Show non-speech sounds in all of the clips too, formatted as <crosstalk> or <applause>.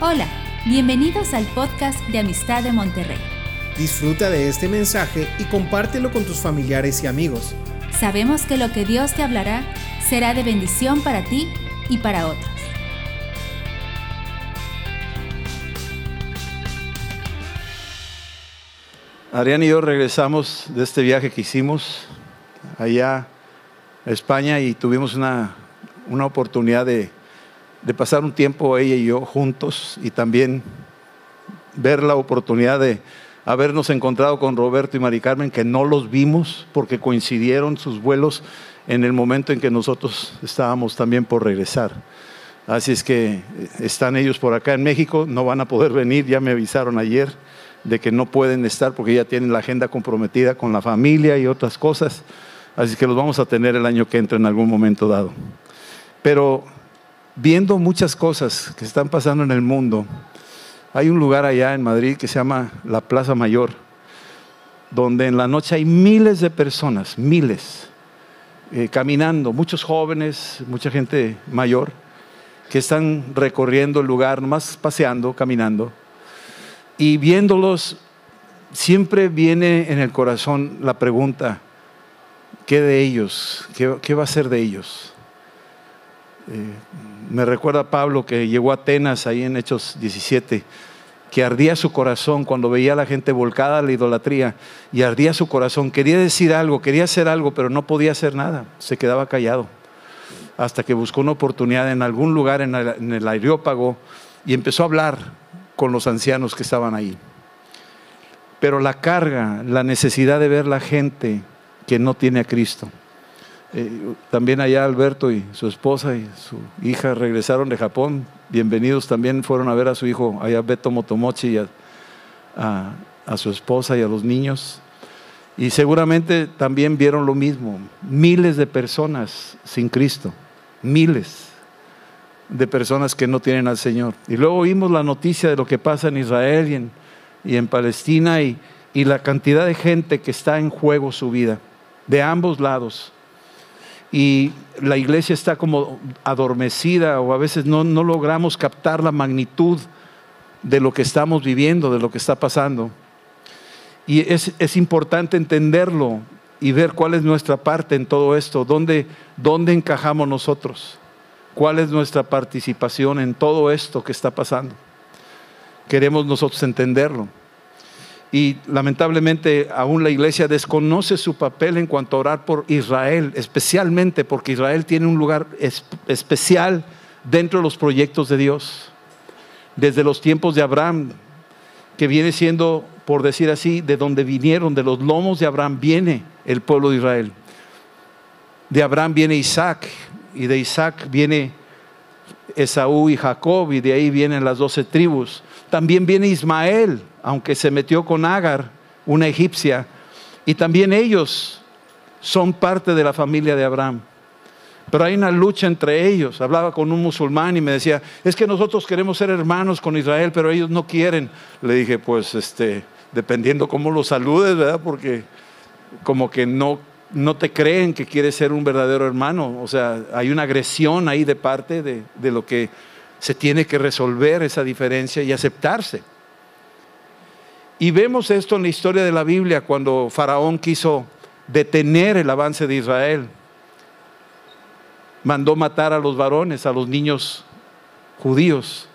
Hola, bienvenidos al podcast de Amistad de Monterrey. Disfruta de este mensaje y compártelo con tus familiares y amigos. Sabemos que lo que Dios te hablará será de bendición para ti y para otros. Adrián y yo regresamos de este viaje que hicimos allá a España y tuvimos una, una oportunidad de, de pasar un tiempo ella y yo juntos y también ver la oportunidad de habernos encontrado con Roberto y Mari Carmen, que no los vimos porque coincidieron sus vuelos en el momento en que nosotros estábamos también por regresar. Así es que están ellos por acá en México, no van a poder venir, ya me avisaron ayer de que no pueden estar porque ya tienen la agenda comprometida con la familia y otras cosas. Así que los vamos a tener el año que entra en algún momento dado. Pero viendo muchas cosas que están pasando en el mundo, hay un lugar allá en Madrid que se llama la Plaza Mayor, donde en la noche hay miles de personas, miles, eh, caminando, muchos jóvenes, mucha gente mayor, que están recorriendo el lugar, nomás paseando, caminando, y viéndolos, siempre viene en el corazón la pregunta, ¿qué de ellos? ¿Qué, va a ser de ellos? Eh, me recuerda Pablo que llegó a Atenas ahí en Hechos 17, que ardía su corazón cuando veía a la gente volcada a la idolatría y ardía su corazón. Quería decir algo, quería hacer algo, pero no podía hacer nada. Se quedaba callado hasta que buscó una oportunidad en algún lugar en el, en Areópago y empezó a hablar con los ancianos que estaban ahí. Pero la carga, la necesidad de ver la gente que no tiene a Cristo eh, también allá Alberto y su esposa y su hija regresaron de Japón. Bienvenidos también fueron a ver a su hijo, allá Beto Motomochi y a, a su esposa y a los niños. Y seguramente también vieron lo mismo. Miles de personas sin Cristo. Miles de personas que no tienen al Señor. Y luego oímos la noticia de lo que pasa en Israel y en, y en Palestina y, y la cantidad de gente que está en juego su vida, de ambos lados y la iglesia está como adormecida o a veces no, logramos captar la magnitud de lo que estamos viviendo, de lo que está pasando. Y es, es, importante entenderlo y ver cuál es nuestra parte en todo esto, dónde, dónde encajamos nosotros, cuál es nuestra participación en todo esto que está pasando. Queremos nosotros entenderlo. Y lamentablemente aún la iglesia desconoce su papel en cuanto a orar por Israel, especialmente porque Israel tiene un lugar especial dentro de los proyectos de Dios. Desde los tiempos de Abraham, que viene siendo, por decir así, de donde vinieron, de los lomos de Abraham viene el pueblo de Israel. De Abraham viene Isaac y de Isaac viene Esaú y Jacob y de ahí vienen las doce tribus. También viene Ismael, aunque se metió con Agar, una egipcia, y también ellos son parte de la familia de Abraham. Pero hay una lucha entre ellos. Hablaba con un musulmán y me decía, es que nosotros queremos ser hermanos con Israel, pero ellos no quieren. Le dije, pues, este, dependiendo cómo los saludes, ¿verdad? Porque como que no, no te creen que quieres ser un verdadero hermano. O sea, hay una agresión ahí de parte de, de lo que se tiene que resolver esa diferencia y aceptarse. Y vemos esto en la historia de la Biblia cuando Faraón quiso detener el avance de Israel. Mandó matar a los varones, a los niños judíos.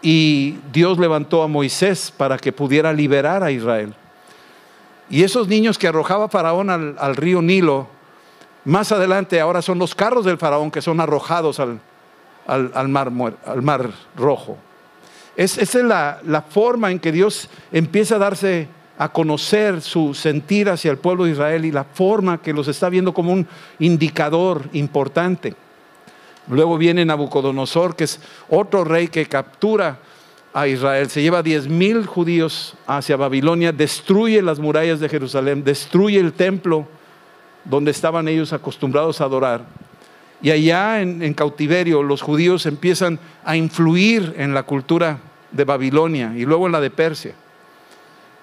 Y Dios levantó a Moisés para que pudiera liberar a Israel. Y esos niños que arrojaba Faraón al, río Nilo, más adelante ahora son los carros del Faraón que son arrojados al, al, mar, rojo. Es, esa es la, la forma en que Dios empieza a darse a conocer su sentir hacia el pueblo de Israel y la forma que los está viendo como un indicador importante. Luego viene Nabucodonosor, que es otro rey que captura a Israel, se lleva diez mil judíos hacia Babilonia, destruye las murallas de Jerusalén, destruye el templo donde estaban ellos acostumbrados a adorar. Y allá en, cautiverio los judíos empiezan a influir en la cultura de Babilonia y luego en la de Persia.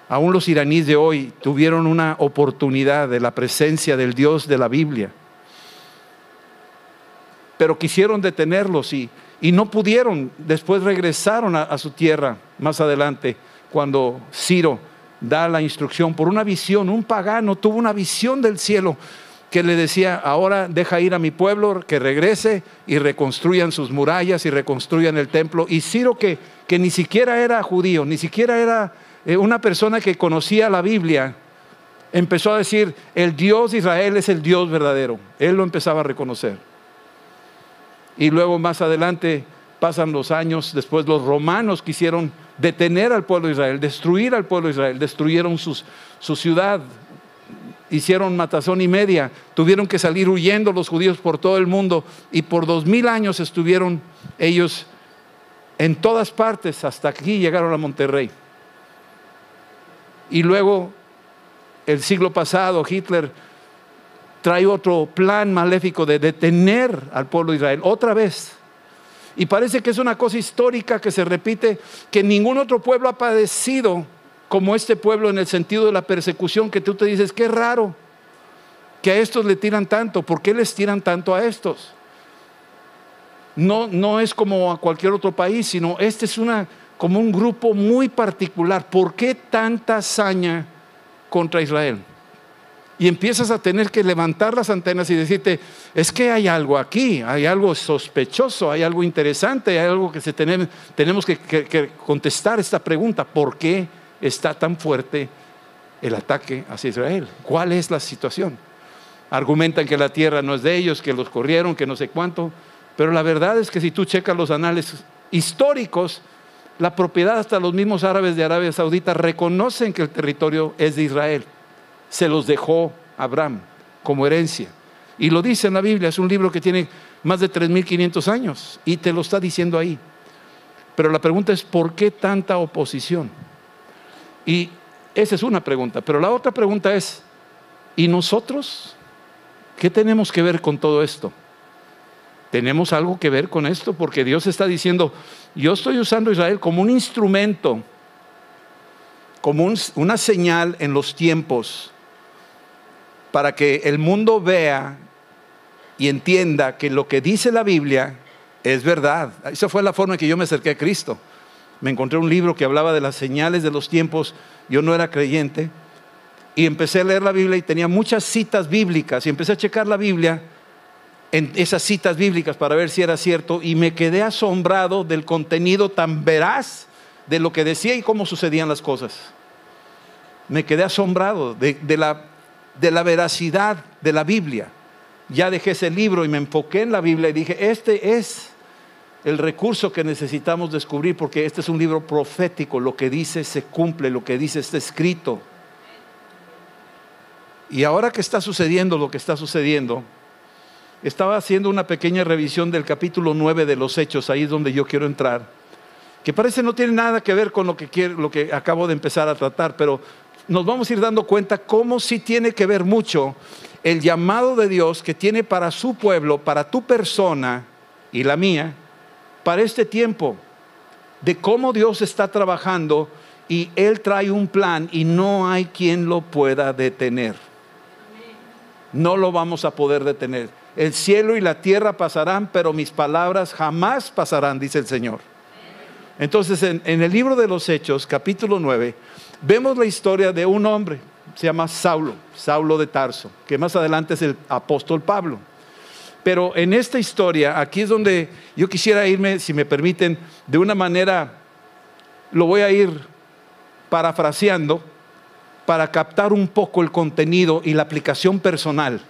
Aún los iraníes de hoy tuvieron una oportunidad de la presencia del Dios de la Biblia. Pero quisieron detenerlos y, y no pudieron, después regresaron a, a su tierra más adelante, cuando Ciro da la instrucción por una visión, un pagano tuvo una visión del cielo que le decía, ahora deja ir a mi pueblo, que regrese y reconstruyan sus murallas y reconstruyan el templo. Y Ciro, que, que ni siquiera era judío, ni siquiera era eh, una persona que conocía la Biblia, empezó a decir, el Dios de Israel es el Dios verdadero. Él lo empezaba a reconocer. Y luego más adelante pasan los años, después los romanos quisieron detener al pueblo de Israel, destruir al pueblo de Israel, destruyeron su ciudad, hicieron matazón y media, tuvieron que salir huyendo los judíos por todo el mundo y por dos mil años estuvieron ellos en todas partes, hasta aquí llegaron a Monterrey. Y luego, el siglo pasado, Hitler trae otro plan maléfico de detener al pueblo de Israel otra vez. Y parece que es una cosa histórica que se repite, que ningún otro pueblo ha padecido como este pueblo en el sentido de la persecución que tú te dices, qué raro que a estos le tiran tanto, ¿por qué les tiran tanto a estos? No, no es como a cualquier otro país, sino este es una, como un grupo muy particular. ¿Por qué tanta hazaña contra Israel? Y empiezas a tener que levantar las antenas y decirte, es que hay algo aquí, hay algo sospechoso, hay algo interesante, hay algo que se tenemos, tenemos que, que contestar esta pregunta, ¿por qué está tan fuerte el ataque hacia Israel? ¿Cuál es la situación? Argumentan que la tierra no es de ellos, que los corrieron, que no sé cuánto, pero la verdad es que si tú checas los anales históricos, la propiedad hasta los mismos árabes de Arabia Saudita reconocen que el territorio es de Israel. Se los dejó Abraham como herencia. Y lo dice en la Biblia, es un libro que tiene más de 3.500 años y te lo está diciendo ahí. Pero la pregunta es, ¿por qué tanta oposición? Y esa es una pregunta. Pero la otra pregunta es, ¿y nosotros? ¿Qué tenemos que ver con todo esto? ¿Tenemos algo que ver con esto? Porque Dios está diciendo, yo estoy usando a Israel como un instrumento, como una señal en los tiempos, para que el mundo vea y entienda que lo que dice la Biblia es verdad. Esa fue la forma en que yo me acerqué a Cristo me encontré un libro que hablaba de las señales de los tiempos, yo no era creyente, y empecé a leer la Biblia y tenía muchas citas bíblicas, y empecé a checar la Biblia en esas citas bíblicas para ver si era cierto, y me quedé asombrado del contenido tan veraz de lo que decía y cómo sucedían las cosas. Me quedé asombrado de, la, de la veracidad de la Biblia. Ya dejé ese libro y me enfoqué en la Biblia y dije, este es el recurso que necesitamos descubrir, porque este es un libro profético, lo que dice se cumple, lo que dice está escrito. Y ahora que está sucediendo lo que está sucediendo, estaba haciendo una pequeña revisión del capítulo 9 de los Hechos, ahí es donde yo quiero entrar, que parece no tiene nada que ver con lo que, quiero, lo que acabo de empezar a tratar, pero nos vamos a ir dando cuenta cómo sí tiene que ver mucho el llamado de Dios que tiene para su pueblo, para tu persona y la mía, para este tiempo, de cómo Dios está trabajando y Él trae un plan y no hay quien lo pueda detener. No lo vamos a poder detener. El cielo y la tierra pasarán, pero mis palabras jamás pasarán, dice el Señor. Entonces, en, el libro de los Hechos, capítulo 9, vemos la historia de un hombre, se llama Saulo, Saulo de Tarso, que más adelante es el apóstol Pablo. Pero en esta historia, aquí es donde yo quisiera irme, si me permiten, de una manera, lo voy a ir parafraseando para captar un poco el contenido y la aplicación personal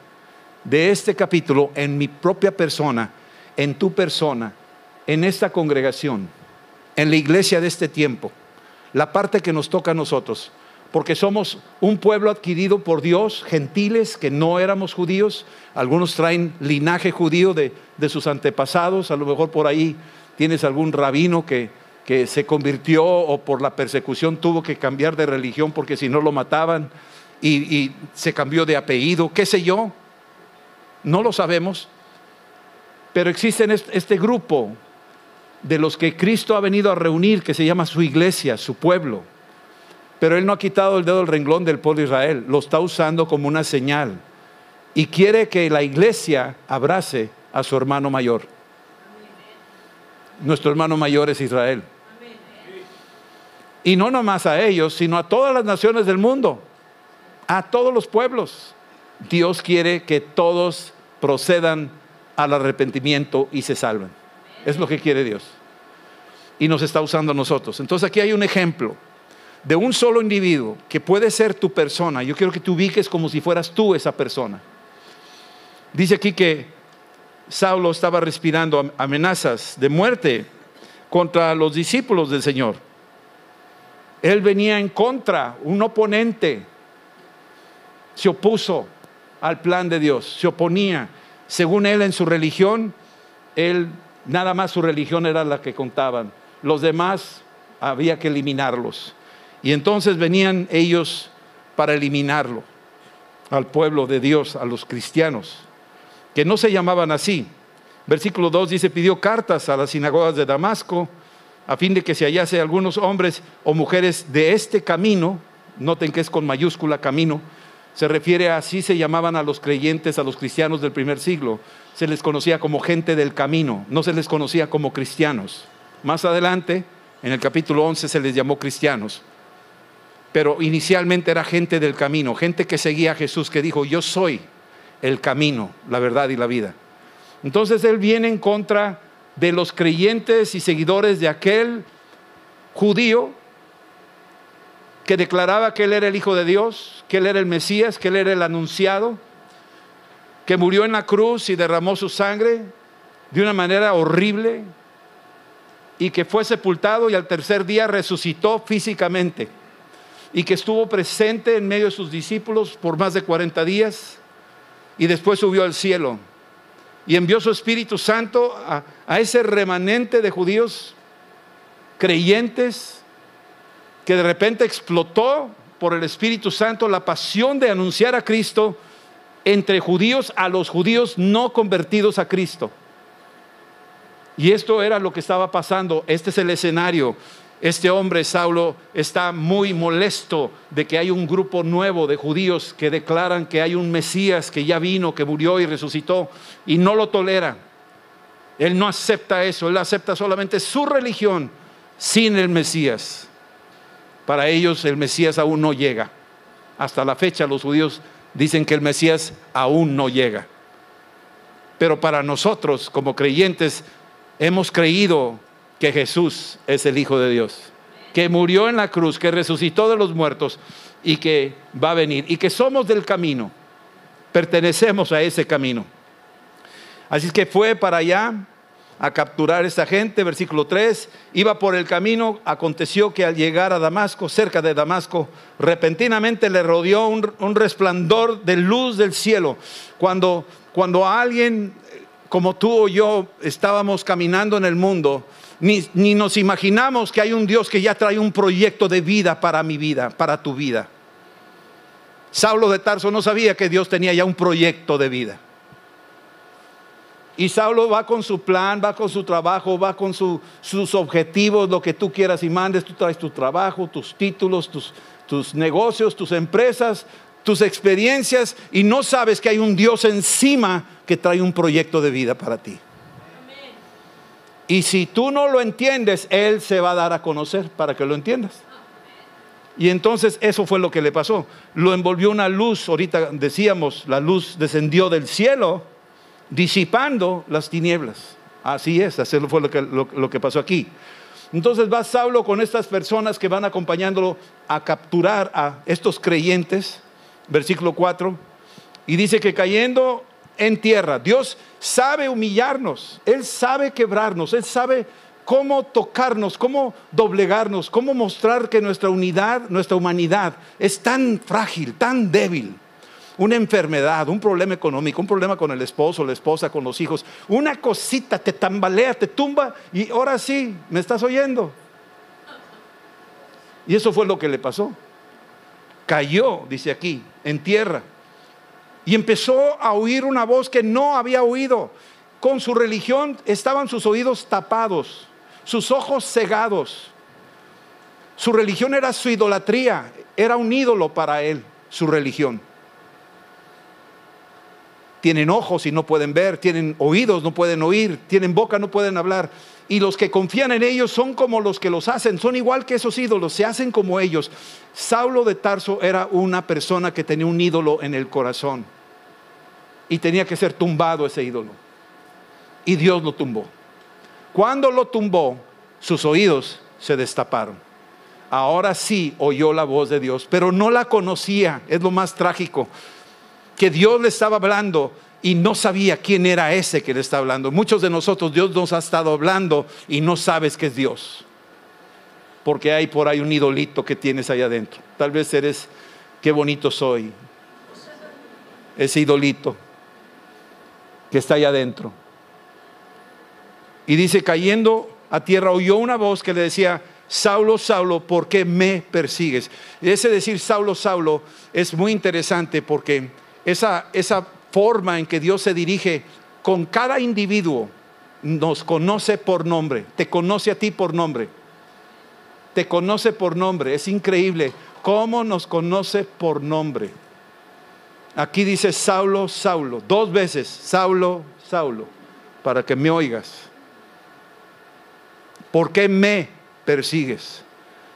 de este capítulo en mi propia persona, en tu persona, en esta congregación, en la iglesia de este tiempo, la parte que nos toca a nosotros porque somos un pueblo adquirido por Dios, gentiles que no éramos judíos, algunos traen linaje judío de, sus antepasados, a lo mejor por ahí tienes algún rabino que, que se convirtió o por la persecución tuvo que cambiar de religión porque si no lo mataban y, y se cambió de apellido, qué sé yo, no lo sabemos, pero existe este grupo de los que Cristo ha venido a reunir que se llama su iglesia, su pueblo pero Él no ha quitado el dedo del renglón del pueblo de Israel, lo está usando como una señal. Y quiere que la iglesia abrace a su hermano mayor. Nuestro hermano mayor es Israel. Y no nomás a ellos, sino a todas las naciones del mundo, a todos los pueblos. Dios quiere que todos procedan al arrepentimiento y se salven. Es lo que quiere Dios. Y nos está usando a nosotros. Entonces aquí hay un ejemplo de un solo individuo que puede ser tu persona. Yo quiero que te ubiques como si fueras tú esa persona. Dice aquí que Saulo estaba respirando amenazas de muerte contra los discípulos del Señor. Él venía en contra, un oponente. Se opuso al plan de Dios, se oponía. Según él en su religión, él nada más su religión era la que contaban. Los demás había que eliminarlos. Y entonces venían ellos para eliminarlo al pueblo de Dios, a los cristianos, que no se llamaban así. Versículo 2 dice, pidió cartas a las sinagogas de Damasco a fin de que se hallase algunos hombres o mujeres de este camino, noten que es con mayúscula camino, se refiere a así se llamaban a los creyentes, a los cristianos del primer siglo, se les conocía como gente del camino, no se les conocía como cristianos. Más adelante, en el capítulo 11 se les llamó cristianos pero inicialmente era gente del camino, gente que seguía a Jesús, que dijo, yo soy el camino, la verdad y la vida. Entonces Él viene en contra de los creyentes y seguidores de aquel judío que declaraba que Él era el Hijo de Dios, que Él era el Mesías, que Él era el anunciado, que murió en la cruz y derramó su sangre de una manera horrible y que fue sepultado y al tercer día resucitó físicamente y que estuvo presente en medio de sus discípulos por más de 40 días y después subió al cielo y envió su Espíritu Santo a, a ese remanente de judíos creyentes que de repente explotó por el Espíritu Santo la pasión de anunciar a Cristo entre judíos a los judíos no convertidos a Cristo. Y esto era lo que estaba pasando. Este es el escenario. Este hombre, Saulo, está muy molesto de que hay un grupo nuevo de judíos que declaran que hay un Mesías que ya vino, que murió y resucitó, y no lo tolera. Él no acepta eso, él acepta solamente su religión sin el Mesías. Para ellos el Mesías aún no llega. Hasta la fecha los judíos dicen que el Mesías aún no llega. Pero para nosotros como creyentes hemos creído que Jesús es el Hijo de Dios, que murió en la cruz, que resucitó de los muertos y que va a venir, y que somos del camino, pertenecemos a ese camino. Así que fue para allá a capturar a esa gente, versículo 3, iba por el camino, aconteció que al llegar a Damasco, cerca de Damasco, repentinamente le rodeó un, resplandor de luz del cielo. Cuando, cuando alguien como tú o yo estábamos caminando en el mundo, ni, nos imaginamos que hay un Dios que ya trae un proyecto de vida para mi vida, para tu vida. Saulo de Tarso no sabía que Dios tenía ya un proyecto de vida. Y Saulo va con su plan, va con su trabajo, va con sus objetivos, lo que tú quieras y mandes. Tú traes tu trabajo, tus títulos, tus, tus negocios, tus empresas, tus experiencias y no sabes que hay un Dios encima que trae un proyecto de vida para ti. Y si tú no lo entiendes, Él se va a dar a conocer para que lo entiendas. Y entonces eso fue lo que le pasó. Lo envolvió una luz, ahorita decíamos, la luz descendió del cielo, disipando las tinieblas. Así es, así fue lo que, lo que pasó aquí. Entonces va Saulo con estas personas que van acompañándolo a capturar a estos creyentes, versículo 4, y dice que cayendo en tierra. Dios sabe humillarnos, Él sabe quebrarnos, Él sabe cómo tocarnos, cómo doblegarnos, cómo mostrar que nuestra unidad, nuestra humanidad es tan frágil, tan débil. Una enfermedad, un problema económico, un problema con el esposo, la esposa, con los hijos, una cosita te tambalea, te tumba y ahora sí, ¿me estás oyendo? Y eso fue lo que le pasó. Cayó, dice aquí, en tierra y empezó a oír una voz que no había oído. Con su religión estaban sus oídos tapados, sus ojos cegados. Su religión era su idolatría, era un ídolo para él, su religión. tienen ojos y no pueden ver, tienen oídos, no pueden oír, tienen boca, no pueden hablar. Y los que confían en ellos son como los que los hacen, son igual que esos ídolos, se hacen como ellos. Saulo de Tarso era una persona que tenía un ídolo en el corazón y tenía que ser tumbado ese ídolo. Y Dios lo tumbó. Cuando lo tumbó, sus oídos se destaparon. Ahora sí oyó la voz de Dios, pero no la conocía, es lo más trágico que Dios le estaba hablando y no sabía quién era ese que le está hablando. Muchos de nosotros Dios nos ha estado hablando y no sabes que es Dios. Porque hay por ahí un idolito que tienes ahí adentro. Tal vez eres, qué bonito soy. Ese idolito que está ahí adentro. Y dice, cayendo a tierra, oyó una voz que le decía, Saulo, Saulo, ¿por qué me persigues? Ese decir Saulo, Saulo es muy interesante porque esa, esa forma en que Dios se dirige con cada individuo, nos conoce por nombre, te conoce a ti por nombre, te conoce por nombre, es increíble cómo nos conoce por nombre. Aquí dice Saulo, Saulo, dos veces, Saulo, Saulo, para que me oigas. ¿Por qué me persigues?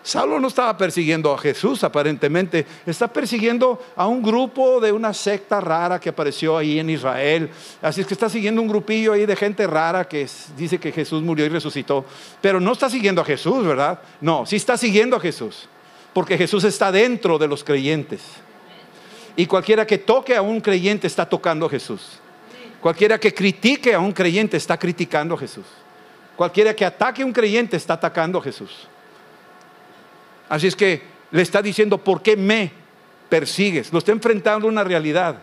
Saulo no estaba persiguiendo a Jesús aparentemente, está persiguiendo a un grupo de una secta rara que apareció ahí en Israel. Así es que está siguiendo un grupillo ahí de gente rara que dice que Jesús murió y resucitó, pero no está siguiendo a Jesús, ¿verdad? No, sí está siguiendo a Jesús, porque Jesús está dentro de los creyentes. Y cualquiera que toque a un creyente está tocando a Jesús. Cualquiera que critique a un creyente está criticando a Jesús. Cualquiera que ataque a un creyente está atacando a Jesús. Así es que le está diciendo, ¿por qué me persigues? Lo está enfrentando una realidad.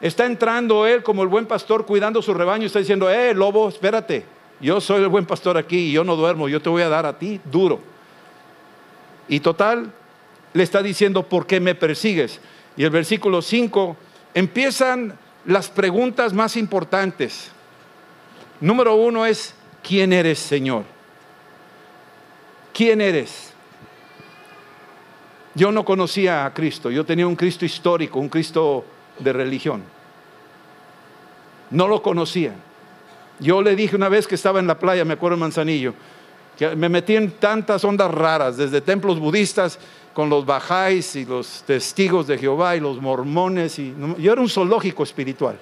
Está entrando él como el buen pastor cuidando su rebaño. Está diciendo, eh, lobo, espérate. Yo soy el buen pastor aquí y yo no duermo. Yo te voy a dar a ti duro. Y total, le está diciendo, ¿por qué me persigues? Y el versículo 5 empiezan las preguntas más importantes. Número uno es, ¿quién eres, Señor? ¿Quién eres? Yo no conocía a Cristo, yo tenía un Cristo histórico, un Cristo de religión. No lo conocía. Yo le dije una vez que estaba en la playa, me acuerdo en Manzanillo, que me metí en tantas ondas raras, desde templos budistas con los bajáis y los testigos de Jehová y los mormones. Y, yo era un zoológico espiritual.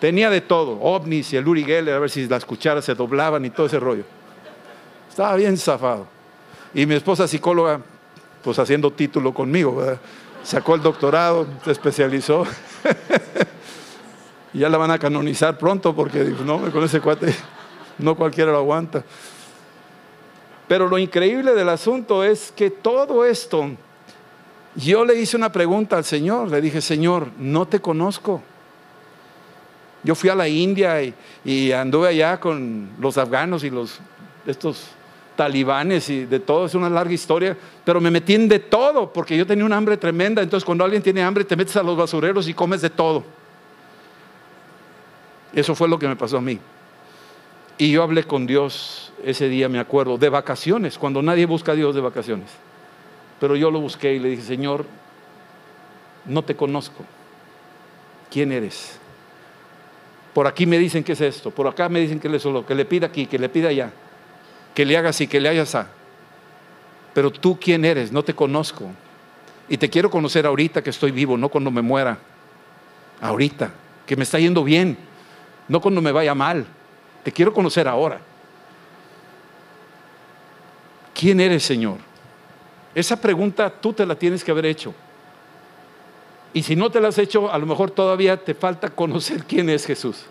Tenía de todo, ovnis y el Uri Geller, a ver si las cucharas se doblaban y todo ese rollo. Estaba bien zafado. Y mi esposa psicóloga, pues haciendo título conmigo, sacó el doctorado, se especializó. <laughs> y ya la van a canonizar pronto porque no, con ese cuate no cualquiera lo aguanta. Pero lo increíble del asunto es que todo esto, yo le hice una pregunta al Señor, le dije, Señor, no te conozco. Yo fui a la India y, anduve allá con los afganos y los estos talibanes y de todo, es una larga historia, pero me metí en de todo porque yo tenía un hambre tremenda, entonces cuando alguien tiene hambre te metes a los basureros y comes de todo. Eso fue lo que me pasó a mí. Y yo hablé con Dios ese día, me acuerdo, de vacaciones, cuando nadie busca a Dios de vacaciones. Pero yo lo busqué y le dije, Señor, no te conozco. ¿Quién eres? Por aquí me dicen que es esto, por acá me dicen que es solo, que le pida aquí, que le pida allá que le hagas y que le hayas a. Pero tú quién eres, no te conozco. Y te quiero conocer ahorita que estoy vivo, no cuando me muera. Ahorita, que me está yendo bien, no cuando me vaya mal. Te quiero conocer ahora. ¿Quién eres, Señor? Esa pregunta tú te la tienes que haber hecho. Y si no te la has hecho, a lo mejor todavía te falta conocer quién es Jesús.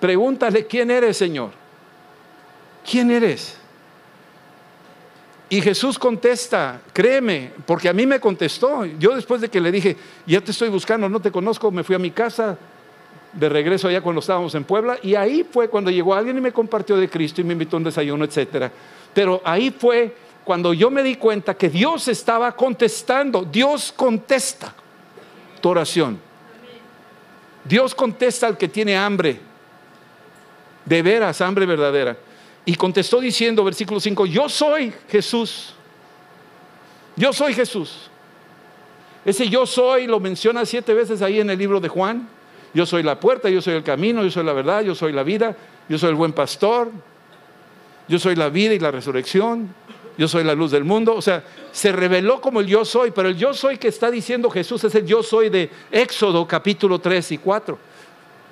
Pregúntale, ¿quién eres, Señor? ¿quién eres? Y Jesús contesta, créeme, porque a mí me contestó. Yo después de que le dije, ya te estoy buscando, no te conozco, me fui a mi casa, de regreso allá cuando estábamos en Puebla, y ahí fue cuando llegó alguien y me compartió de Cristo y me invitó a un desayuno, etc. Pero ahí fue cuando yo me di cuenta que Dios estaba contestando. Dios contesta tu oración. Dios contesta al que tiene hambre, de veras, hambre verdadera. Y contestó diciendo, versículo 5, yo soy Jesús. Yo soy Jesús. Ese yo soy lo menciona siete veces ahí en el libro de Juan. Yo soy la puerta, yo soy el camino, yo soy la verdad, yo soy la vida, yo soy el buen pastor, yo soy la vida y la resurrección, yo soy la luz del mundo. O sea, se reveló como el yo soy, pero el yo soy que está diciendo Jesús es el yo soy de Éxodo capítulo 3 y 4,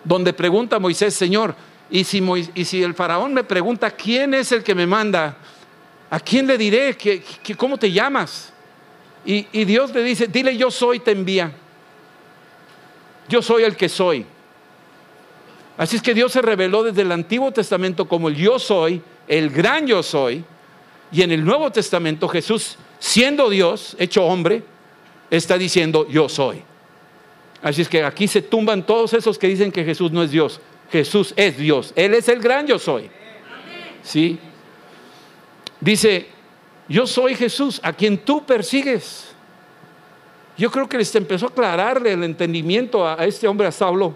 donde pregunta Moisés, Señor, y si, el faraón me pregunta, ¿quién es el que me manda? ¿A quién le diré? ¿Qué, cómo te llamas? Y, y Dios le dice, dile yo soy, te envía. Yo soy el que soy. Así es que Dios se reveló desde el Antiguo Testamento como el yo soy, el gran yo soy, y en el Nuevo Testamento Jesús, siendo Dios, hecho hombre, está diciendo yo soy. Así es que aquí se tumban todos esos que dicen que Jesús no es Dios. Jesús es Dios. Él es el gran yo soy. ¿Sí? Dice, yo soy Jesús, a quien tú persigues. Yo creo que les empezó a aclararle el entendimiento a, este hombre, a Saulo.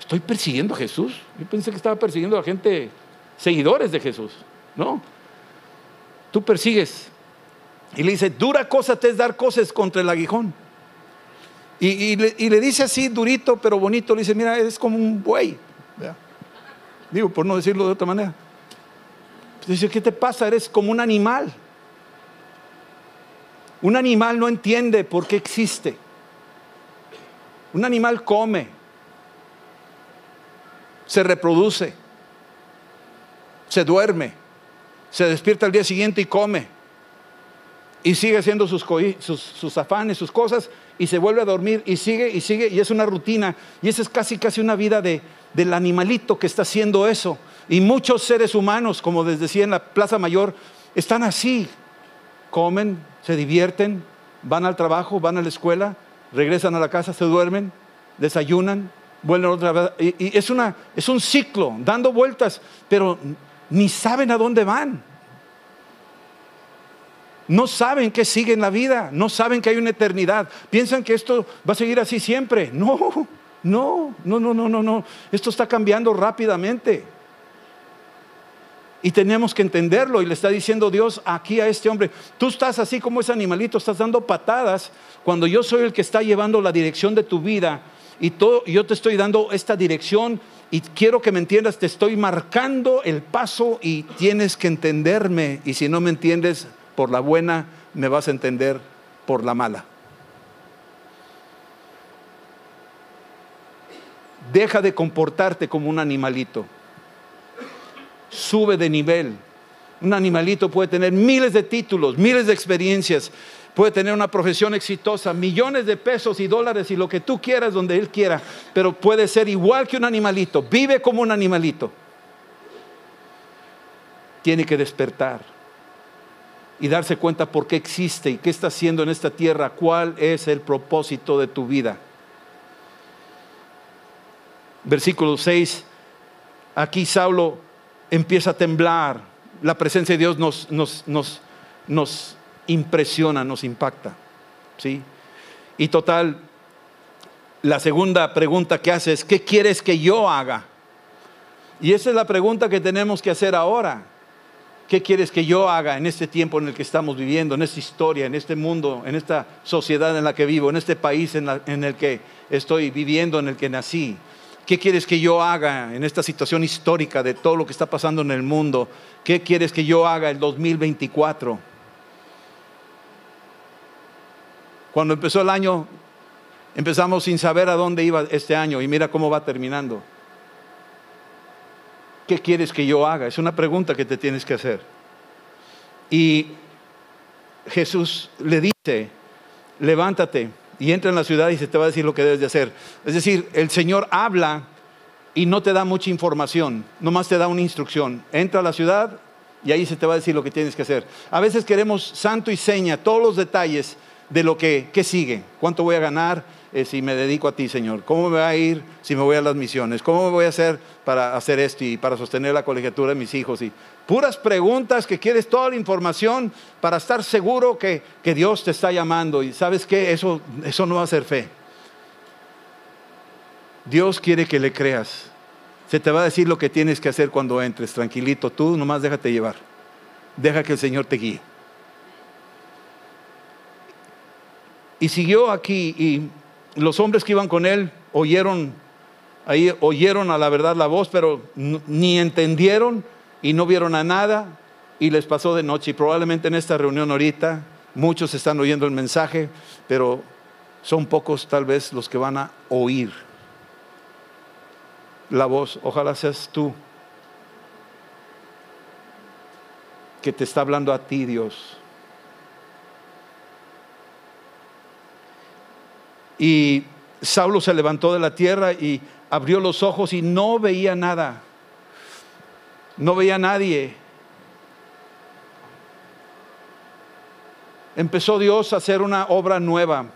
Estoy persiguiendo a Jesús. Yo pensé que estaba persiguiendo a gente, seguidores de Jesús. No. Tú persigues. Y le dice, dura cosa te es dar cosas contra el aguijón. Y, le, dice así, durito, pero bonito, le dice, mira, eres como un buey. Digo, por no decirlo de otra manera. Dice, ¿qué te pasa? Eres como un animal. Un animal no entiende por qué existe. Un animal come, se reproduce, se duerme, se despierta al día siguiente y come. Y sigue haciendo sus, afanes, sus cosas, y se vuelve a dormir y sigue y sigue, y es una rutina. Y esa es casi, casi una vida de, del animalito que está haciendo eso. Y muchos seres humanos, como les decía en la Plaza Mayor, están así. Comen, se divierten, van al trabajo, van a la escuela, regresan a la casa, se duermen, desayunan, vuelven otra vez. Y, es, una, es un ciclo, dando vueltas, pero ni saben a dónde van. No saben que sigue en la vida, no saben que hay una eternidad. Piensan que esto va a seguir así siempre. No, no, no, no, no, no, no. Esto está cambiando rápidamente. Y tenemos que entenderlo. Y le está diciendo Dios aquí a este hombre, tú estás así como ese animalito, estás dando patadas cuando yo soy el que está llevando la dirección de tu vida. Y todo, yo te estoy dando esta dirección y quiero que me entiendas, te estoy marcando el paso y tienes que entenderme. Y si no me entiendes por la buena, me vas a entender por la mala. Deja de comportarte como un animalito sube de nivel. Un animalito puede tener miles de títulos, miles de experiencias, puede tener una profesión exitosa, millones de pesos y dólares y lo que tú quieras donde él quiera, pero puede ser igual que un animalito, vive como un animalito. Tiene que despertar y darse cuenta por qué existe y qué está haciendo en esta tierra, cuál es el propósito de tu vida. Versículo 6, aquí Saulo empieza a temblar. La presencia de Dios nos, nos, nos, nos impresiona, nos impacta. ¿sí? Y total, la segunda pregunta que hace es, ¿qué quieres que yo haga? Y esa es la pregunta que tenemos que hacer ahora. ¿Qué quieres que yo haga en este tiempo en el que estamos viviendo, en esta historia, en este mundo, en esta sociedad en la que vivo, en este país en, en el que estoy viviendo, en el que nací? ¿Qué quieres que yo haga en esta situación histórica de todo lo que está pasando en el mundo? ¿Qué quieres que yo haga el 2024? Cuando empezó el año, empezamos sin saber a dónde iba este año y mira cómo va terminando. ¿Qué quieres que yo haga? Es una pregunta que te tienes que hacer. Y Jesús le dice, levántate y entra en la ciudad y se te va a decir lo que debes de hacer. Es decir, el Señor habla y no te da mucha información, nomás te da una instrucción. Entra a la ciudad y ahí se te va a decir lo que tienes que hacer. A veces queremos santo y seña, todos los detalles de lo que, sigue, cuánto voy a ganar eh, si me dedico a ti, Señor, cómo me va a ir si me voy a las misiones, cómo me voy a hacer para hacer esto y para sostener la colegiatura de mis hijos. Y puras preguntas que quieres toda la información para estar seguro que, que Dios te está llamando. Y sabes que eso, eso no va a ser fe. Dios quiere que le creas. Se te va a decir lo que tienes que hacer cuando entres. Tranquilito, tú nomás déjate llevar. Deja que el Señor te guíe. y siguió aquí y los hombres que iban con él oyeron, ahí oyeron a la verdad la voz, pero ni entendieron y no vieron a nada y les pasó de noche. Y probablemente en esta reunión ahorita muchos están oyendo el mensaje, pero son pocos tal vez los que van a oír la voz. Ojalá seas tú que te está hablando a ti Dios. Y Saulo se levantó de la tierra y abrió los ojos y no veía nada. No veía a nadie. Empezó Dios a hacer una obra nueva.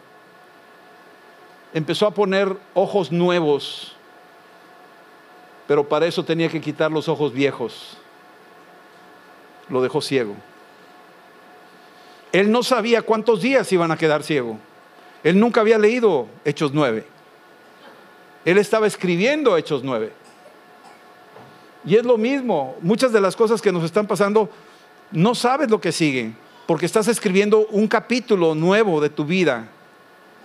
Empezó a poner ojos nuevos. Pero para eso tenía que quitar los ojos viejos lo dejó ciego. Él no sabía cuántos días iban a quedar ciego. Él nunca había leído Hechos 9. Él estaba escribiendo Hechos 9. Y es lo mismo, muchas de las cosas que nos están pasando, no sabes lo que sigue, porque estás escribiendo un capítulo nuevo de tu vida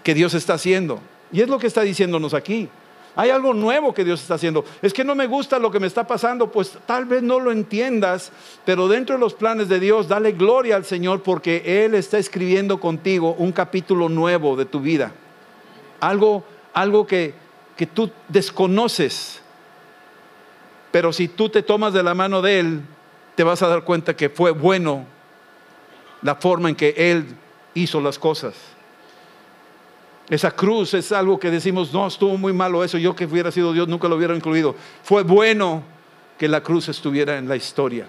que Dios está haciendo. Y es lo que está diciéndonos aquí. Hay algo nuevo que Dios está haciendo. Es que no me gusta lo que me está pasando, pues tal vez no lo entiendas, pero dentro de los planes de Dios, dale gloria al Señor porque Él está escribiendo contigo un capítulo nuevo de tu vida. Algo, algo que, que tú desconoces. Pero si tú te tomas de la mano de Él, te vas a dar cuenta que fue bueno la forma en que Él hizo las cosas. Esa cruz es algo que decimos, no, estuvo muy malo eso, yo que hubiera sido Dios nunca lo hubiera incluido. Fue bueno que la cruz estuviera en la historia.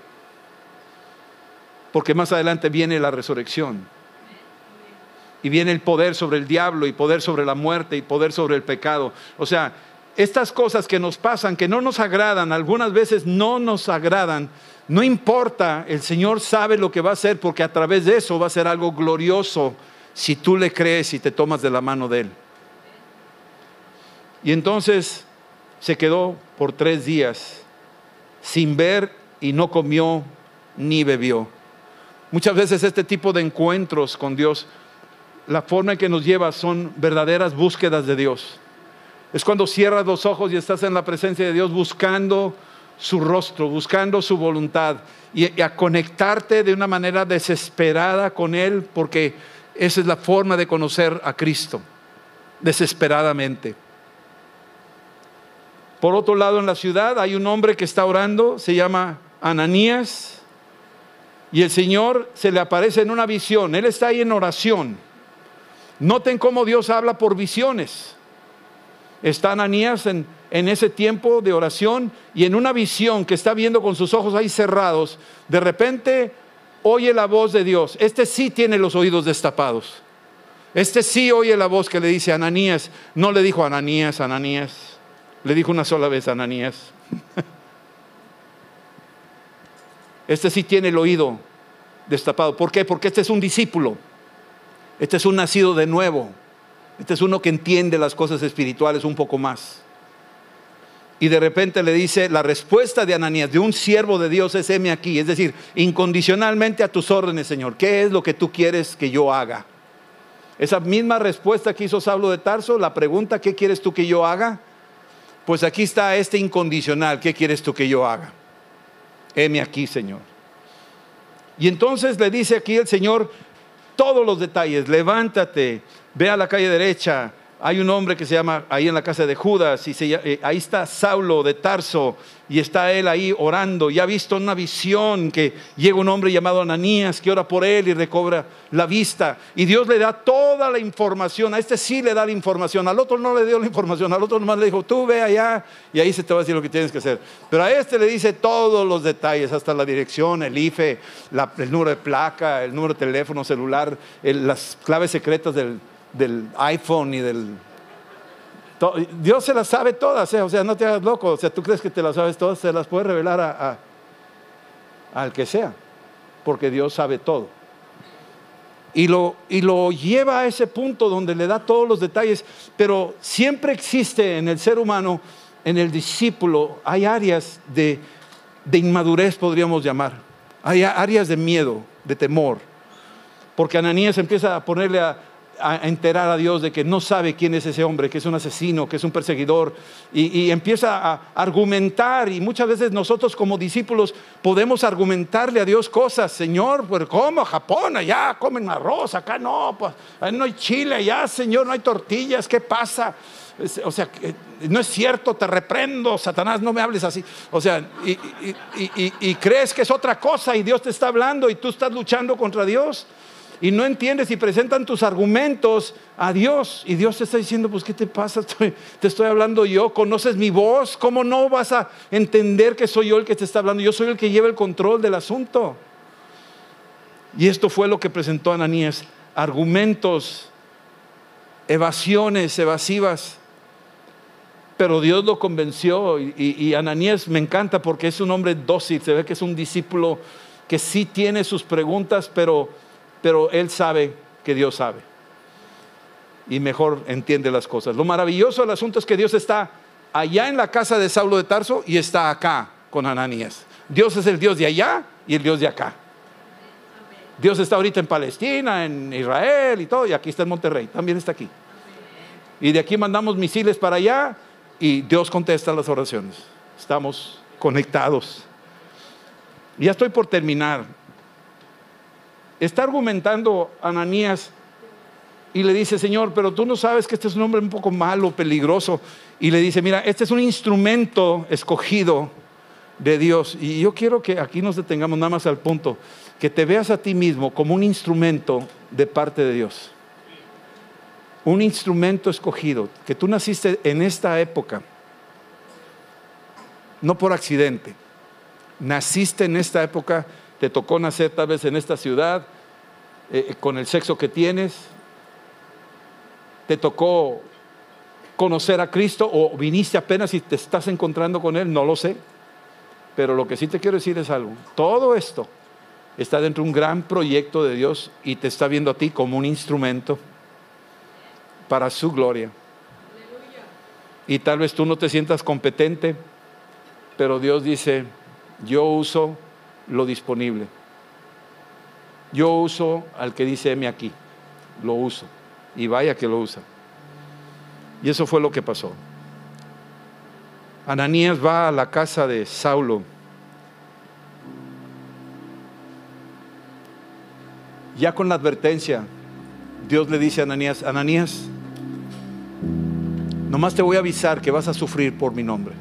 Porque más adelante viene la resurrección. Y viene el poder sobre el diablo y poder sobre la muerte y poder sobre el pecado. O sea, estas cosas que nos pasan, que no nos agradan, algunas veces no nos agradan, no importa, el Señor sabe lo que va a hacer porque a través de eso va a ser algo glorioso si tú le crees y te tomas de la mano de Él. Y entonces se quedó por tres días sin ver y no comió ni bebió. Muchas veces este tipo de encuentros con Dios, la forma en que nos lleva son verdaderas búsquedas de Dios. Es cuando cierras los ojos y estás en la presencia de Dios buscando su rostro, buscando su voluntad y, a conectarte de una manera desesperada con Él porque esa es la forma de conocer a Cristo, desesperadamente. Por otro lado, en la ciudad hay un hombre que está orando, se llama Ananías, y el Señor se le aparece en una visión. Él está ahí en oración. Noten cómo Dios habla por visiones. Está Ananías en, en ese tiempo de oración y en una visión que está viendo con sus ojos ahí cerrados. De repente oye la voz de Dios. Este sí tiene los oídos destapados. Este sí oye la voz que le dice Ananías. No le dijo Ananías, Ananías. Le dijo una sola vez Ananías. <laughs> Este sí tiene el oído destapado. ¿Por qué? Porque este es un discípulo. Este es un nacido de nuevo. Este es uno que entiende las cosas espirituales un poco más. Y de repente le dice, la respuesta de Ananías, de un siervo de Dios, es heme aquí. Es decir, incondicionalmente a tus órdenes, Señor. ¿Qué es lo que tú quieres que yo haga? Esa misma respuesta que hizo Saulo de Tarso, la pregunta, ¿qué quieres tú que yo haga? Pues aquí está este incondicional, ¿qué quieres tú que yo haga? Heme aquí, Señor. Y entonces le dice aquí el Señor todos los detalles, levántate, ve a la calle derecha, hay un hombre que se llama ahí en la casa de Judas y eh, ahí está Saulo de Tarso y está él ahí orando y ha visto una visión que llega un hombre llamado Ananías que ora por él y recobra la vista y Dios le da toda la información, a este sí le da la información, al otro no le dio la información, al otro nomás le dijo tú ve allá y ahí se te va a decir lo que tienes que hacer, pero a este le dice todos los detalles, hasta la dirección, el IFE, el número de placa, el número de teléfono celular, las claves secretas del del iPhone y del... Dios se las sabe todas, ¿eh? o sea, no te hagas loco, o sea, tú crees que te las sabes todas, se las puede revelar a, al que sea, porque Dios sabe todo. Y lo, y lo lleva a ese punto donde le da todos los detalles, pero siempre existe en el ser humano, en el discípulo, hay áreas de, de inmadurez, podríamos llamar, hay áreas de miedo, de temor, porque Ananías empieza a ponerle a, a enterar a Dios de que no sabe quién es ese hombre, que es un asesino, que es un perseguidor, y, y, empieza a argumentar, y muchas veces nosotros como discípulos podemos argumentarle a Dios cosas, Señor, pues ¿cómo? Japón, allá comen arroz, acá no, pues no hay chile, allá, Señor, no hay tortillas, ¿qué pasa? O sea, no es cierto, te reprendo, Satanás, no me hables así. O sea, y, y, crees que es otra cosa y Dios te está hablando y tú estás luchando contra Dios y no entiendes y presentan tus argumentos a Dios y Dios te está diciendo, pues ¿qué te pasa? <laughs> te estoy hablando yo, conoces mi voz, ¿cómo no vas a entender que soy yo el que te está hablando? Yo soy el que lleva el control del asunto. Y esto fue lo que presentó Ananías, argumentos, evasiones evasivas. Pero Dios lo convenció y, y Ananías me encanta porque es un hombre dócil, se ve que es un discípulo que sí tiene sus preguntas, pero pero él sabe que Dios sabe. Y mejor entiende las cosas. Lo maravilloso del asunto es que Dios está allá en la casa de Saulo de Tarso y está acá con Ananías. Dios es el Dios de allá y el Dios de acá. Dios está ahorita en Palestina, en Israel y todo, y aquí está en Monterrey, también está aquí. Y de aquí mandamos misiles para allá y Dios contesta las oraciones. Estamos conectados. Ya estoy por terminar. Está argumentando Ananías y le dice, Señor, pero tú no sabes que este es un hombre un poco malo, peligroso. Y le dice, mira, este es un instrumento escogido de Dios. Y yo quiero que aquí nos detengamos nada más al punto, que te veas a ti mismo como un instrumento de parte de Dios. Un instrumento escogido, que tú naciste en esta época, no por accidente. Naciste en esta época te tocó nacer tal vez en esta ciudad, eh, con el sexo que tienes, te tocó conocer a Cristo o viniste apenas y te estás encontrando con Él, no lo sé. Pero lo que sí te quiero decir es algo, todo esto está dentro de un gran proyecto de Dios y te está viendo a ti como un instrumento para su gloria. Y tal vez tú no te sientas competente, pero Dios dice, yo uso lo disponible. Yo uso al que dice M aquí, lo uso. Y vaya que lo usa. Y eso fue lo que pasó. Ananías va a la casa de Saulo. Ya con la advertencia, Dios le dice a Ananías, Ananías, nomás te voy a avisar que vas a sufrir por mi nombre.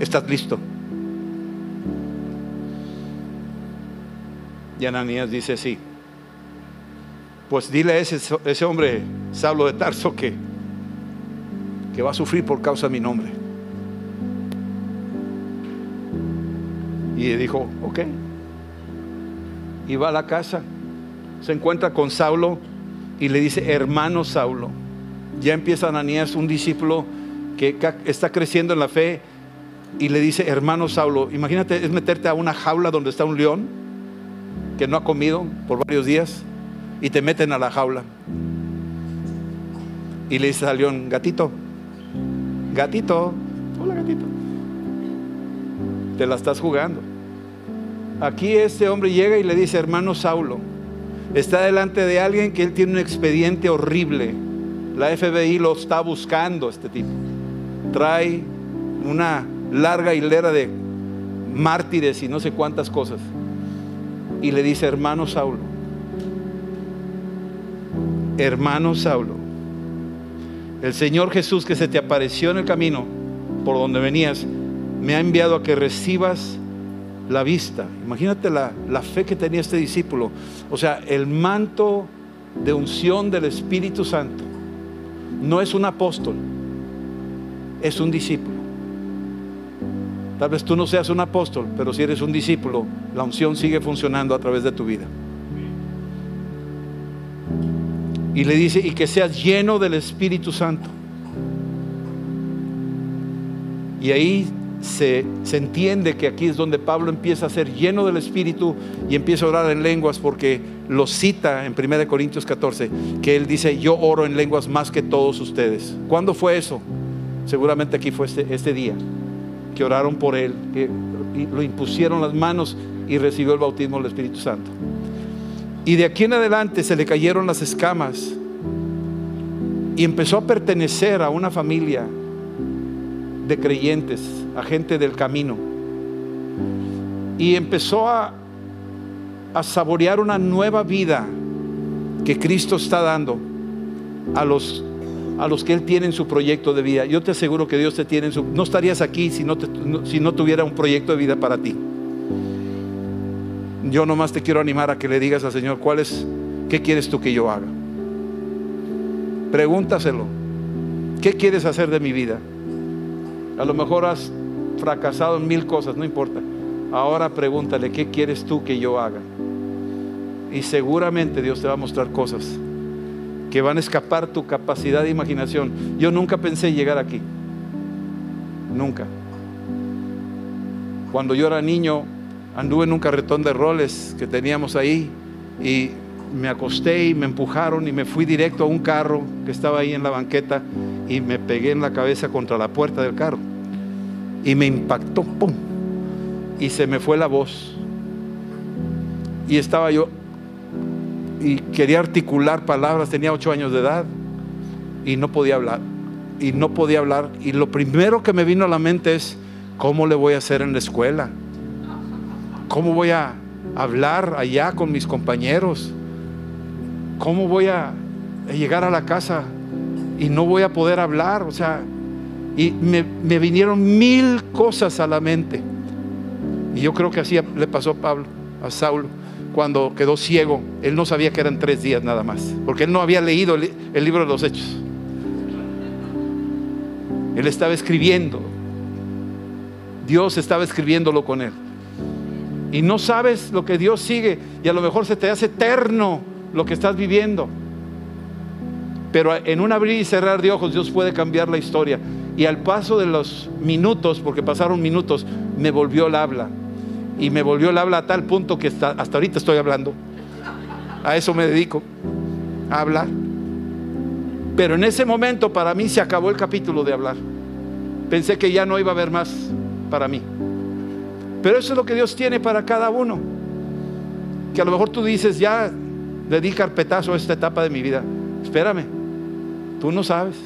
¿Estás listo? Y Ananías dice, sí. Pues dile a ese, hombre, Saulo de Tarso, que, que va a sufrir por causa de mi nombre. Y dijo, ok. Y va a la casa, se encuentra con Saulo y le dice, hermano Saulo. Ya empieza Ananías, un discípulo que está creciendo en la fe, y le dice, hermano Saulo, imagínate, es meterte a una jaula donde está un león que no ha comido por varios días y te meten a la jaula. Y le dice al león, gatito, gatito, hola gatito, te la estás jugando. Aquí este hombre llega y le dice, hermano Saulo, está delante de alguien que él tiene un expediente horrible. La FBI lo está buscando, este tipo. Trae una larga hilera de mártires y no sé cuántas cosas y le dice, hermano Saulo, hermano Saulo, el Señor Jesús que se te apareció en el camino por donde venías, me ha enviado a que recibas la vista. Imagínate la, la fe que tenía este discípulo. O sea, el manto de unción del Espíritu Santo no es un apóstol, es un discípulo. Tal vez tú no seas un apóstol, pero si eres un discípulo, la unción sigue funcionando a través de tu vida. Y le dice, y que seas lleno del Espíritu Santo. Y ahí se, se, entiende que aquí es donde Pablo empieza a ser lleno del Espíritu y empieza a orar en lenguas porque lo cita en 1 Corintios 14, que él dice, yo oro en lenguas más que todos ustedes. ¿Cuándo fue eso? Seguramente aquí fue este, este día que oraron por él, que lo impusieron las manos y recibió el bautismo del Espíritu Santo. Y de aquí en adelante se le cayeron las escamas y empezó a pertenecer a una familia de creyentes, a gente del camino. Y empezó a, a saborear una nueva vida que Cristo está dando a los, a los que Él tiene en su proyecto de vida. Yo te aseguro que Dios te tiene en su... No estarías aquí si no, si no tuviera un proyecto de vida para ti. Yo nomás te quiero animar a que le digas al Señor, ¿cuál es, qué quieres tú que yo haga? Pregúntaselo. ¿Qué quieres hacer de mi vida? A lo mejor has fracasado en mil cosas, no importa. Ahora pregúntale, ¿qué quieres tú que yo haga? Y seguramente Dios te va a mostrar cosas que van a escapar tu capacidad de imaginación. Yo nunca pensé llegar aquí. Nunca. Cuando yo era niño, anduve en un carretón de roles que teníamos ahí y me acosté y me empujaron y me fui directo a un carro que estaba ahí en la banqueta y me pegué en la cabeza contra la puerta del carro. Y me impactó, ¡pum! Y se me fue la voz. Y estaba yo y quería articular palabras, tenía ocho años de edad y no podía hablar. Y no podía hablar. Y lo primero que me vino a la mente es, ¿cómo le voy a hacer en la escuela? ¿Cómo voy a hablar allá con mis compañeros? ¿Cómo voy a llegar a la casa y no voy a poder hablar? O sea, y me, vinieron mil cosas a la mente. Y yo creo que así le pasó a Pablo, a Saulo cuando quedó ciego, él no sabía que eran tres días nada más, porque él no había leído el, libro de los hechos. Él estaba escribiendo. Dios estaba escribiéndolo con él. Y no sabes lo que Dios sigue y a lo mejor se te hace eterno lo que estás viviendo. Pero en un abrir y cerrar de ojos Dios puede cambiar la historia. Y al paso de los minutos, porque pasaron minutos, me volvió el habla y me volvió el habla a tal punto que hasta, ahorita estoy hablando. A eso me dedico, a hablar. Pero en ese momento para mí se acabó el capítulo de hablar. Pensé que ya no iba a haber más para mí. Pero eso es lo que Dios tiene para cada uno. Que a lo mejor tú dices, ya le carpetazo a esta etapa de mi vida. Espérame, tú no sabes.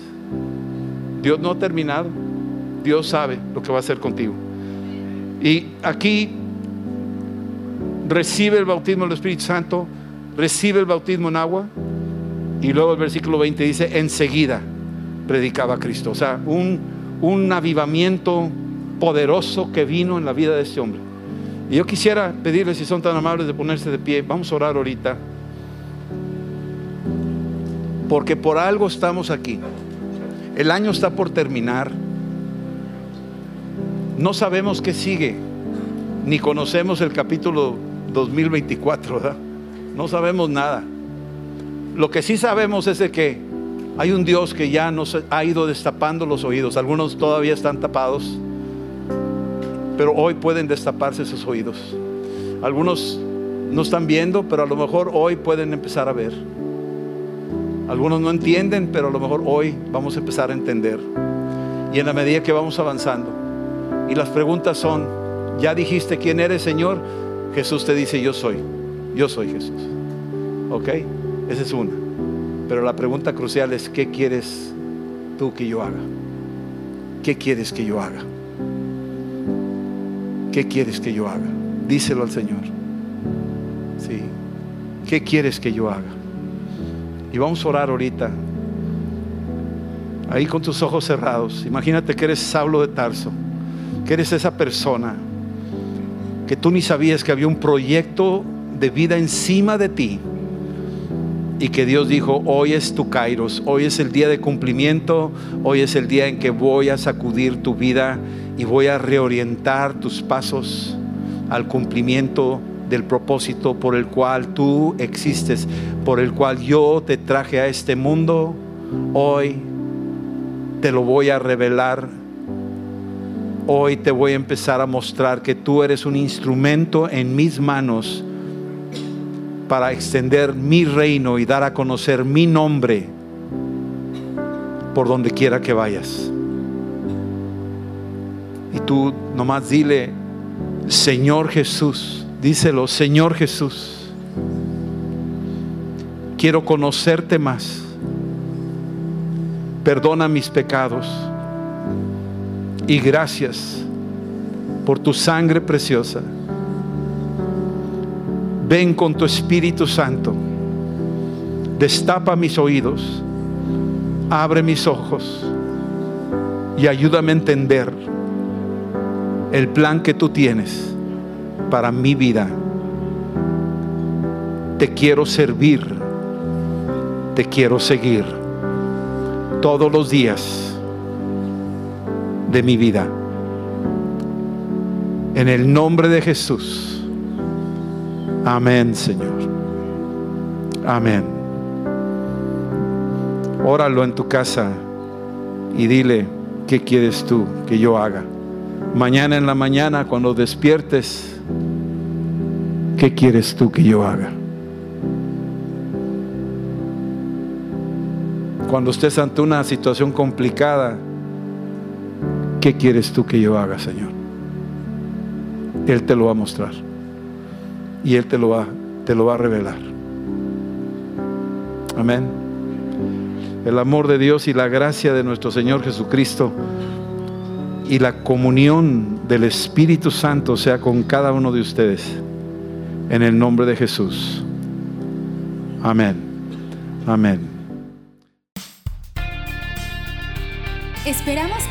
Dios no ha terminado. Dios sabe lo que va a hacer contigo. Y aquí recibe el bautismo del Espíritu Santo, recibe el bautismo en agua, y luego el versículo 20 dice, enseguida predicaba Cristo. O sea, un, un avivamiento poderoso que vino en la vida de este hombre. Y yo quisiera pedirles, si son tan amables, de ponerse de pie, vamos a orar ahorita, porque por algo estamos aquí. El año está por terminar. No sabemos qué sigue, ni conocemos el capítulo 2024, ¿verdad? No sabemos nada. Lo que sí sabemos es de que hay un Dios que ya nos ha ido destapando los oídos. Algunos todavía están tapados, pero hoy pueden destaparse sus oídos. Algunos no están viendo, pero a lo mejor hoy pueden empezar a ver. Algunos no entienden, pero a lo mejor hoy vamos a empezar a entender. Y en la medida que vamos avanzando, y las preguntas son, ¿ya dijiste quién eres, Señor? Jesús te dice, yo soy, yo soy Jesús. ¿Ok? Esa es una. Pero la pregunta crucial es, ¿qué quieres tú que yo haga? ¿Qué quieres que yo haga? ¿Qué quieres que yo haga? Díselo al Señor. Sí. ¿Qué quieres que yo haga? Y vamos a orar ahorita. Ahí con tus ojos cerrados. Imagínate que eres Saulo de Tarso. Que eres esa persona que tú ni sabías que había un proyecto de vida encima de ti y que Dios dijo, hoy es tu Kairos, hoy es el día de cumplimiento, hoy es el día en que voy a sacudir tu vida y voy a reorientar tus pasos al cumplimiento del propósito por el cual tú existes, por el cual yo te traje a este mundo, hoy te lo voy a revelar Hoy te voy a empezar a mostrar que tú eres un instrumento en mis manos para extender mi reino y dar a conocer mi nombre por donde quiera que vayas. Y tú nomás dile, Señor Jesús, díselo, Señor Jesús, Quiero conocerte más. Perdona mis pecados. Y gracias por tu sangre preciosa. Ven con tu Espíritu Santo. Destapa mis oídos. Abre mis ojos. Y ayúdame a entender el plan que tú tienes para mi vida. Te quiero servir. Te quiero seguir todos los días de mi vida. En el nombre de Jesús. Amén, Señor. Amén. Óralo en tu casa y dile, ¿qué quieres tú que yo haga? Mañana en la mañana, cuando despiertes, ¿qué quieres tú que yo haga? Cuando estés ante una situación complicada, ¿qué quieres tú que yo haga, Señor? Él te lo va a mostrar y Él te lo va, te lo va a revelar. Amén. El amor de Dios y la gracia de nuestro Señor Jesucristo y la comunión del Espíritu Santo sea con cada uno de ustedes. En el nombre de Jesús. Amén. Amén.